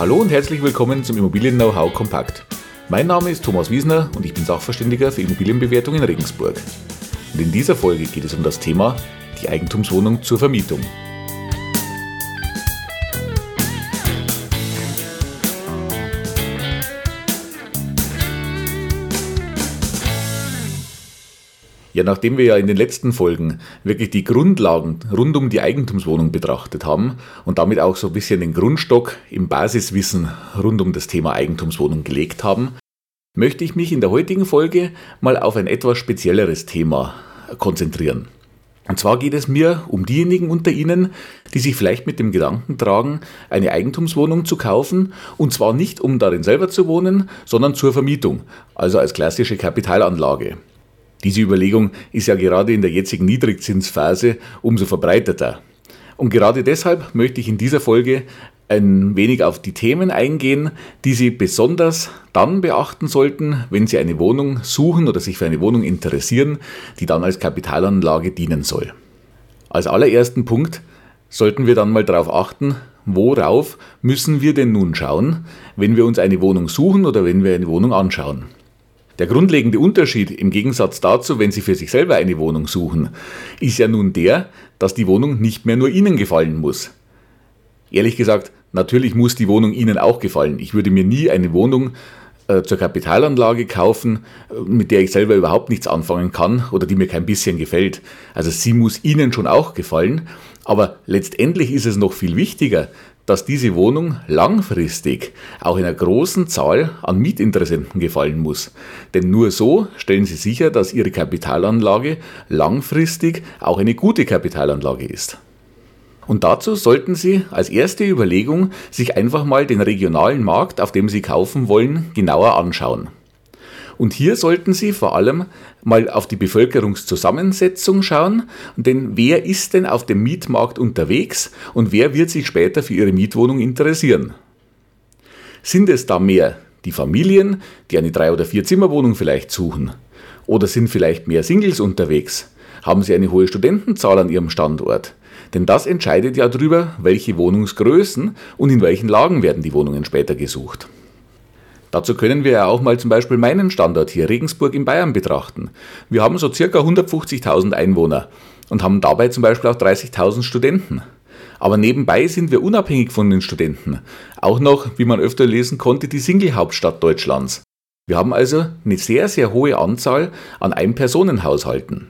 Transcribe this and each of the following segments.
Hallo und herzlich willkommen zum Immobilien Know-how Kompakt. Mein Name ist Thomas Wiesner und ich bin Sachverständiger für Immobilienbewertung in Regensburg. Und in dieser Folge geht es um das Thema die Eigentumswohnung zur Vermietung. Ja, nachdem wir ja in den letzten Folgen wirklich die Grundlagen rund um die Eigentumswohnung betrachtet haben und damit auch so ein bisschen den Grundstock im Basiswissen rund um das Thema Eigentumswohnung gelegt haben, möchte ich mich in der heutigen Folge mal auf ein etwas spezielleres Thema konzentrieren. Und zwar geht es mir um diejenigen unter Ihnen, die sich vielleicht mit dem Gedanken tragen, eine Eigentumswohnung zu kaufen, und zwar nicht um darin selber zu wohnen, sondern zur Vermietung, also als klassische Kapitalanlage. Diese Überlegung ist ja gerade in der jetzigen Niedrigzinsphase umso verbreiteter. Und gerade deshalb möchte ich in dieser Folge ein wenig auf die Themen eingehen, die Sie besonders dann beachten sollten, wenn Sie eine Wohnung suchen oder sich für eine Wohnung interessieren, die dann als Kapitalanlage dienen soll. Als allerersten Punkt sollten wir dann mal darauf achten, worauf müssen wir denn nun schauen, wenn wir uns eine Wohnung suchen oder wenn wir eine Wohnung anschauen. Der grundlegende Unterschied im Gegensatz dazu, wenn Sie für sich selber eine Wohnung suchen, ist ja nun der, dass die Wohnung nicht mehr nur Ihnen gefallen muss. Ehrlich gesagt, natürlich muss die Wohnung Ihnen auch gefallen. Ich würde mir nie eine Wohnung äh, zur Kapitalanlage kaufen, äh, mit der ich selber überhaupt nichts anfangen kann oder die mir kein bisschen gefällt. Also sie muss Ihnen schon auch gefallen, aber letztendlich ist es noch viel wichtiger, dass diese Wohnung langfristig auch in einer großen Zahl an Mietinteressenten gefallen muss. Denn nur so stellen Sie sicher, dass Ihre Kapitalanlage langfristig auch eine gute Kapitalanlage ist. Und dazu sollten Sie als erste Überlegung sich einfach mal den regionalen Markt, auf dem Sie kaufen wollen, genauer anschauen. Und hier sollten Sie vor allem mal auf die Bevölkerungszusammensetzung schauen, denn wer ist denn auf dem Mietmarkt unterwegs und wer wird sich später für Ihre Mietwohnung interessieren? Sind es da mehr die Familien, die eine Drei- oder Vier-Zimmer-Wohnung vielleicht suchen? Oder sind vielleicht mehr Singles unterwegs? Haben sie eine hohe Studentenzahl an ihrem Standort? Denn das entscheidet ja darüber, welche Wohnungsgrößen und in welchen Lagen werden die Wohnungen später gesucht. Dazu können wir ja auch mal zum Beispiel meinen Standort hier, Regensburg in Bayern, betrachten. Wir haben so circa 150.000 Einwohner und haben dabei zum Beispiel auch 30.000 Studenten. Aber nebenbei sind wir unabhängig von den Studenten auch noch, wie man öfter lesen konnte, die Single-Hauptstadt Deutschlands. Wir haben also eine sehr, sehr hohe Anzahl an Ein-Personen-Haushalten.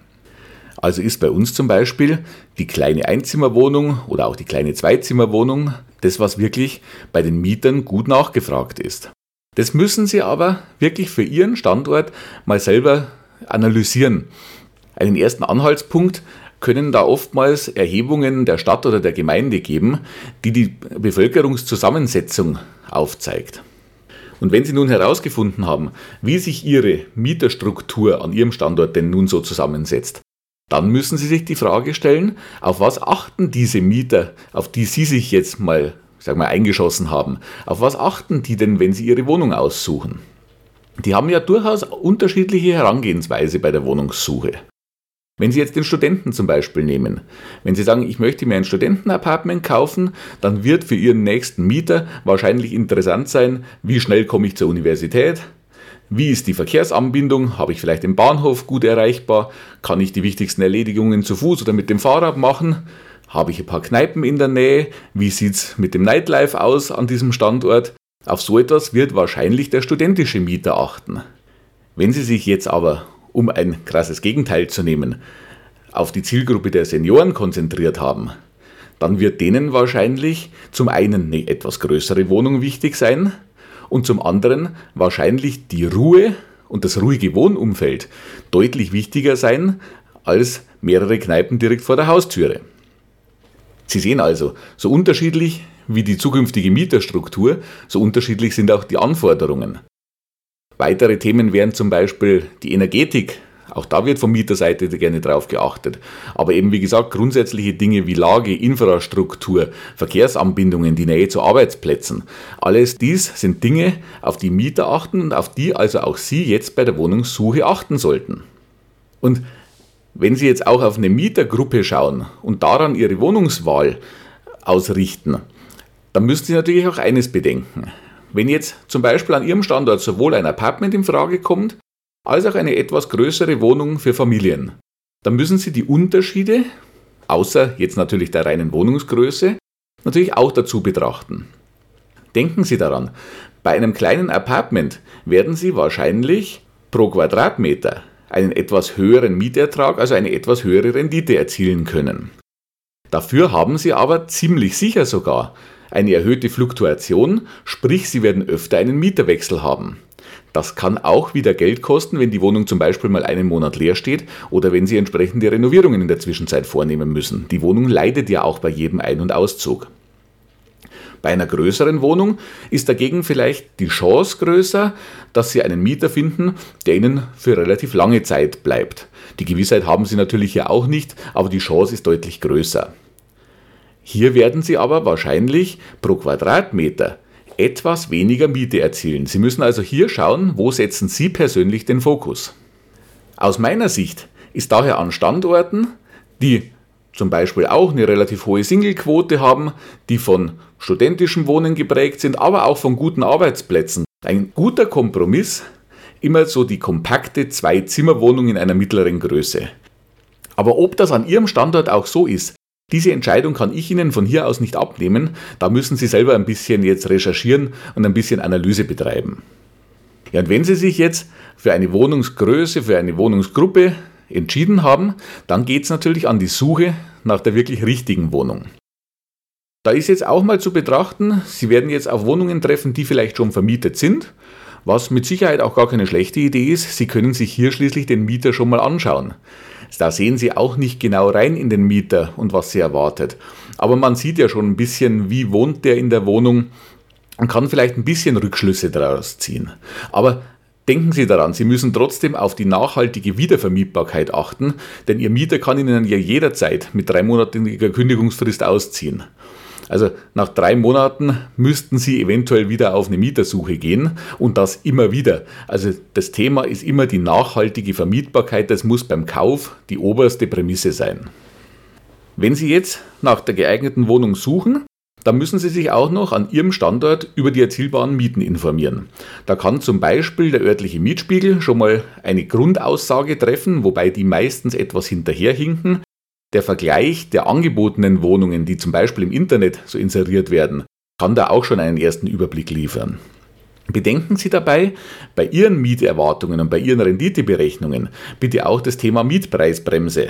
Also ist bei uns zum Beispiel die kleine Einzimmerwohnung oder auch die kleine Zweizimmerwohnung das, was wirklich bei den Mietern gut nachgefragt ist. Das müssen Sie aber wirklich für Ihren Standort mal selber analysieren. Einen ersten Anhaltspunkt können da oftmals Erhebungen der Stadt oder der Gemeinde geben, die die Bevölkerungszusammensetzung aufzeigt. Und wenn Sie nun herausgefunden haben, wie sich Ihre Mieterstruktur an Ihrem Standort denn nun so zusammensetzt, dann müssen Sie sich die Frage stellen, auf was achten diese Mieter, auf die Sie sich jetzt mal sag mal, eingeschossen haben. Auf was achten die denn, wenn sie ihre Wohnung aussuchen? Die haben ja durchaus unterschiedliche Herangehensweise bei der Wohnungssuche. Wenn Sie jetzt den Studenten zum Beispiel nehmen, wenn Sie sagen, ich möchte mir ein Studentenapartment kaufen, dann wird für Ihren nächsten Mieter wahrscheinlich interessant sein, wie schnell komme ich zur Universität, wie ist die Verkehrsanbindung, habe ich vielleicht den Bahnhof gut erreichbar, kann ich die wichtigsten Erledigungen zu Fuß oder mit dem Fahrrad machen, habe ich ein paar Kneipen in der Nähe? Wie sieht es mit dem Nightlife aus an diesem Standort? Auf so etwas wird wahrscheinlich der studentische Mieter achten. Wenn Sie sich jetzt aber, um ein krasses Gegenteil zu nehmen, auf die Zielgruppe der Senioren konzentriert haben, dann wird denen wahrscheinlich zum einen eine etwas größere Wohnung wichtig sein und zum anderen wahrscheinlich die Ruhe und das ruhige Wohnumfeld deutlich wichtiger sein als mehrere Kneipen direkt vor der Haustüre. Sie sehen also, so unterschiedlich wie die zukünftige Mieterstruktur, so unterschiedlich sind auch die Anforderungen. Weitere Themen wären zum Beispiel die Energetik. Auch da wird von Mieterseite gerne drauf geachtet. Aber eben wie gesagt, grundsätzliche Dinge wie Lage, Infrastruktur, Verkehrsanbindungen, die Nähe zu Arbeitsplätzen. Alles dies sind Dinge, auf die Mieter achten und auf die also auch Sie jetzt bei der Wohnungssuche achten sollten. Und wenn Sie jetzt auch auf eine Mietergruppe schauen und daran Ihre Wohnungswahl ausrichten, dann müssen Sie natürlich auch eines bedenken. Wenn jetzt zum Beispiel an Ihrem Standort sowohl ein Apartment in Frage kommt, als auch eine etwas größere Wohnung für Familien, dann müssen Sie die Unterschiede, außer jetzt natürlich der reinen Wohnungsgröße, natürlich auch dazu betrachten. Denken Sie daran, bei einem kleinen Apartment werden Sie wahrscheinlich pro Quadratmeter einen etwas höheren Mietertrag, also eine etwas höhere Rendite erzielen können. Dafür haben Sie aber ziemlich sicher sogar eine erhöhte Fluktuation, sprich Sie werden öfter einen Mieterwechsel haben. Das kann auch wieder Geld kosten, wenn die Wohnung zum Beispiel mal einen Monat leer steht oder wenn Sie entsprechende Renovierungen in der Zwischenzeit vornehmen müssen. Die Wohnung leidet ja auch bei jedem Ein- und Auszug. Bei einer größeren Wohnung ist dagegen vielleicht die Chance größer, dass Sie einen Mieter finden, der Ihnen für relativ lange Zeit bleibt. Die Gewissheit haben Sie natürlich ja auch nicht, aber die Chance ist deutlich größer. Hier werden Sie aber wahrscheinlich pro Quadratmeter etwas weniger Miete erzielen. Sie müssen also hier schauen, wo setzen Sie persönlich den Fokus. Aus meiner Sicht ist daher an Standorten, die zum Beispiel auch eine relativ hohe Singlequote haben, die von studentischem Wohnen geprägt sind, aber auch von guten Arbeitsplätzen. Ein guter Kompromiss, immer so die kompakte Zwei-Zimmer-Wohnung in einer mittleren Größe. Aber ob das an Ihrem Standort auch so ist, diese Entscheidung kann ich Ihnen von hier aus nicht abnehmen. Da müssen Sie selber ein bisschen jetzt recherchieren und ein bisschen Analyse betreiben. Ja, und wenn Sie sich jetzt für eine Wohnungsgröße, für eine Wohnungsgruppe entschieden haben, dann geht es natürlich an die Suche nach der wirklich richtigen Wohnung. Da ist jetzt auch mal zu betrachten, Sie werden jetzt auf Wohnungen treffen, die vielleicht schon vermietet sind, was mit Sicherheit auch gar keine schlechte Idee ist. Sie können sich hier schließlich den Mieter schon mal anschauen. Da sehen Sie auch nicht genau rein in den Mieter und was Sie erwartet. Aber man sieht ja schon ein bisschen, wie wohnt der in der Wohnung und kann vielleicht ein bisschen Rückschlüsse daraus ziehen. Aber Denken Sie daran, Sie müssen trotzdem auf die nachhaltige Wiedervermietbarkeit achten, denn Ihr Mieter kann Ihnen ja jederzeit mit dreimonatiger Kündigungsfrist ausziehen. Also nach drei Monaten müssten Sie eventuell wieder auf eine Mietersuche gehen und das immer wieder. Also das Thema ist immer die nachhaltige Vermietbarkeit. Das muss beim Kauf die oberste Prämisse sein. Wenn Sie jetzt nach der geeigneten Wohnung suchen, dann müssen Sie sich auch noch an Ihrem Standort über die erzielbaren Mieten informieren. Da kann zum Beispiel der örtliche Mietspiegel schon mal eine Grundaussage treffen, wobei die meistens etwas hinterherhinken. Der Vergleich der angebotenen Wohnungen, die zum Beispiel im Internet so inseriert werden, kann da auch schon einen ersten Überblick liefern. Bedenken Sie dabei bei Ihren Mieterwartungen und bei Ihren Renditeberechnungen bitte auch das Thema Mietpreisbremse.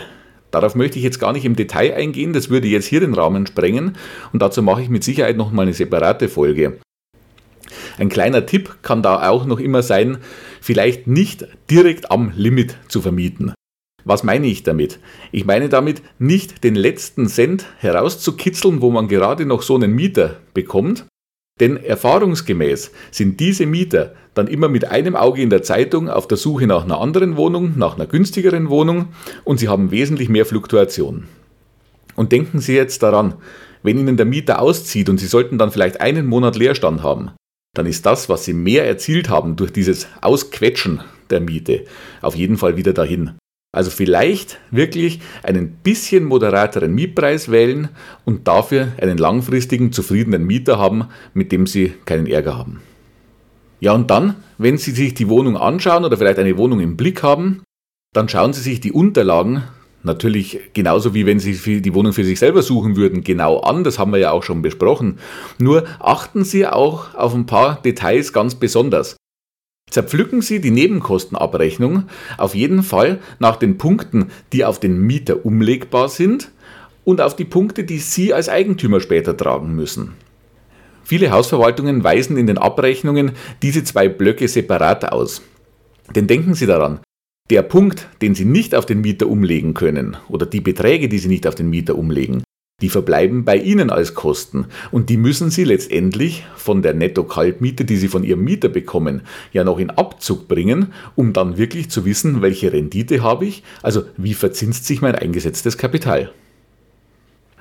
Darauf möchte ich jetzt gar nicht im Detail eingehen, das würde jetzt hier den Rahmen sprengen und dazu mache ich mit Sicherheit noch mal eine separate Folge. Ein kleiner Tipp kann da auch noch immer sein, vielleicht nicht direkt am Limit zu vermieten. Was meine ich damit? Ich meine damit nicht den letzten Cent herauszukitzeln, wo man gerade noch so einen Mieter bekommt, denn erfahrungsgemäß sind diese Mieter dann immer mit einem Auge in der Zeitung auf der Suche nach einer anderen Wohnung, nach einer günstigeren Wohnung und sie haben wesentlich mehr Fluktuation. Und denken Sie jetzt daran, wenn Ihnen der Mieter auszieht und Sie sollten dann vielleicht einen Monat Leerstand haben, dann ist das, was Sie mehr erzielt haben durch dieses Ausquetschen der Miete, auf jeden Fall wieder dahin. Also vielleicht wirklich einen bisschen moderateren Mietpreis wählen und dafür einen langfristigen, zufriedenen Mieter haben, mit dem Sie keinen Ärger haben. Ja, und dann, wenn Sie sich die Wohnung anschauen oder vielleicht eine Wohnung im Blick haben, dann schauen Sie sich die Unterlagen natürlich genauso wie wenn Sie die Wohnung für sich selber suchen würden, genau an. Das haben wir ja auch schon besprochen. Nur achten Sie auch auf ein paar Details ganz besonders. Zerpflücken Sie die Nebenkostenabrechnung auf jeden Fall nach den Punkten, die auf den Mieter umlegbar sind und auf die Punkte, die Sie als Eigentümer später tragen müssen. Viele Hausverwaltungen weisen in den Abrechnungen diese zwei Blöcke separat aus. Denn denken Sie daran, der Punkt, den Sie nicht auf den Mieter umlegen können oder die Beträge, die Sie nicht auf den Mieter umlegen, die verbleiben bei Ihnen als Kosten und die müssen Sie letztendlich von der Netto-Kaltmiete, die Sie von Ihrem Mieter bekommen, ja noch in Abzug bringen, um dann wirklich zu wissen, welche Rendite habe ich, also wie verzinst sich mein eingesetztes Kapital.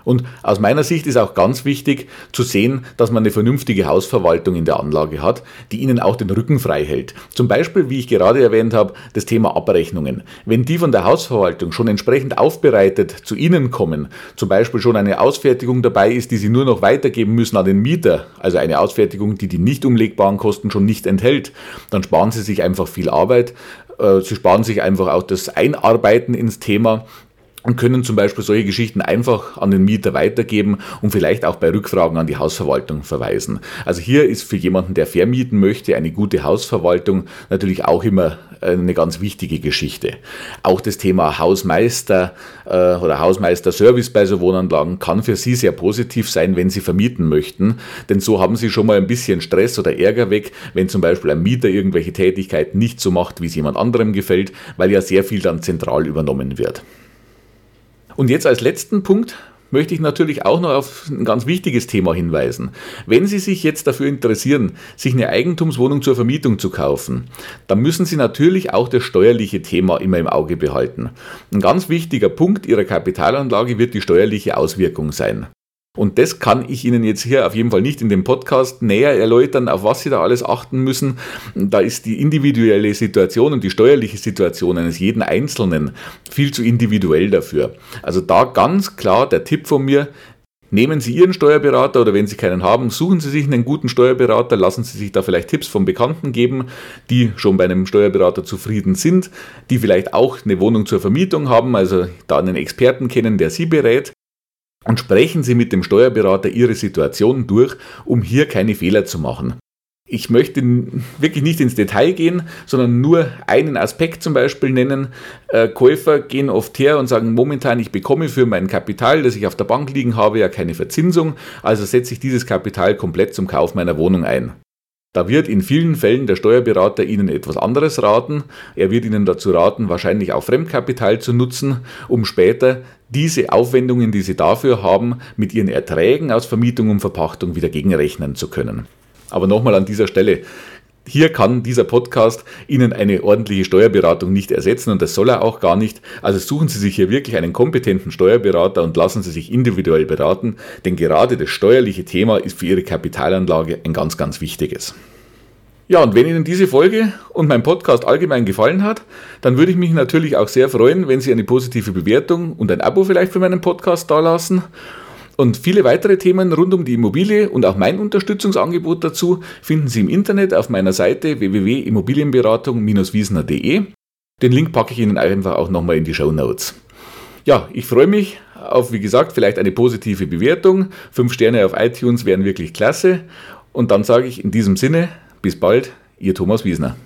Und aus meiner Sicht ist auch ganz wichtig zu sehen, dass man eine vernünftige Hausverwaltung in der Anlage hat, die Ihnen auch den Rücken frei hält. Zum Beispiel, wie ich gerade erwähnt habe, das Thema Abrechnungen. Wenn die von der Hausverwaltung schon entsprechend aufbereitet zu Ihnen kommen, zum Beispiel schon eine Ausfertigung dabei ist, die Sie nur noch weitergeben müssen an den Mieter, also eine Ausfertigung, die die nicht umlegbaren Kosten schon nicht enthält, dann sparen Sie sich einfach viel Arbeit. Äh, Sie sparen sich einfach auch das Einarbeiten ins Thema und können zum Beispiel solche Geschichten einfach an den Mieter weitergeben und vielleicht auch bei Rückfragen an die Hausverwaltung verweisen. Also hier ist für jemanden, der vermieten möchte, eine gute Hausverwaltung natürlich auch immer eine ganz wichtige Geschichte. Auch das Thema Hausmeister äh, oder Hausmeister-Service bei so Wohnanlagen kann für Sie sehr positiv sein, wenn Sie vermieten möchten, denn so haben Sie schon mal ein bisschen Stress oder Ärger weg, wenn zum Beispiel ein Mieter irgendwelche Tätigkeiten nicht so macht, wie es jemand anderem gefällt, weil ja sehr viel dann zentral übernommen wird. Und jetzt als letzten Punkt möchte ich natürlich auch noch auf ein ganz wichtiges Thema hinweisen. Wenn Sie sich jetzt dafür interessieren, sich eine Eigentumswohnung zur Vermietung zu kaufen, dann müssen Sie natürlich auch das steuerliche Thema immer im Auge behalten. Ein ganz wichtiger Punkt Ihrer Kapitalanlage wird die steuerliche Auswirkung sein. Und das kann ich Ihnen jetzt hier auf jeden Fall nicht in dem Podcast näher erläutern, auf was Sie da alles achten müssen. Da ist die individuelle Situation und die steuerliche Situation eines jeden Einzelnen viel zu individuell dafür. Also da ganz klar der Tipp von mir, Nehmen Sie Ihren Steuerberater oder wenn Sie keinen haben, suchen Sie sich einen guten Steuerberater, lassen Sie sich da vielleicht Tipps von Bekannten geben, die schon bei einem Steuerberater zufrieden sind, die vielleicht auch eine Wohnung zur Vermietung haben, also da einen Experten kennen, der Sie berät und sprechen Sie mit dem Steuerberater Ihre Situation durch, um hier keine Fehler zu machen. Ich möchte wirklich nicht ins Detail gehen, sondern nur einen Aspekt zum Beispiel nennen. Äh, Käufer gehen oft her und sagen, momentan ich bekomme für mein Kapital, das ich auf der Bank liegen habe, ja keine Verzinsung, also setze ich dieses Kapital komplett zum Kauf meiner Wohnung ein. Da wird in vielen Fällen der Steuerberater Ihnen etwas anderes raten. Er wird Ihnen dazu raten, wahrscheinlich auch Fremdkapital zu nutzen, um später diese Aufwendungen, die Sie dafür haben, mit Ihren Erträgen aus Vermietung und Verpachtung wieder gegenrechnen zu können. Aber nochmal an dieser Stelle, hier kann dieser Podcast Ihnen eine ordentliche Steuerberatung nicht ersetzen und das soll er auch gar nicht. Also suchen Sie sich hier wirklich einen kompetenten Steuerberater und lassen Sie sich individuell beraten, denn gerade das steuerliche Thema ist für Ihre Kapitalanlage ein ganz, ganz wichtiges. Ja, und wenn Ihnen diese Folge und mein Podcast allgemein gefallen hat, dann würde ich mich natürlich auch sehr freuen, wenn Sie eine positive Bewertung und ein Abo vielleicht für meinen Podcast dalassen. Und viele weitere Themen rund um die Immobilie und auch mein Unterstützungsangebot dazu finden Sie im Internet auf meiner Seite www.immobilienberatung-wiesner.de. Den Link packe ich Ihnen einfach auch nochmal in die Show Notes. Ja, ich freue mich auf, wie gesagt, vielleicht eine positive Bewertung. Fünf Sterne auf iTunes wären wirklich klasse. Und dann sage ich in diesem Sinne, bis bald, Ihr Thomas Wiesner.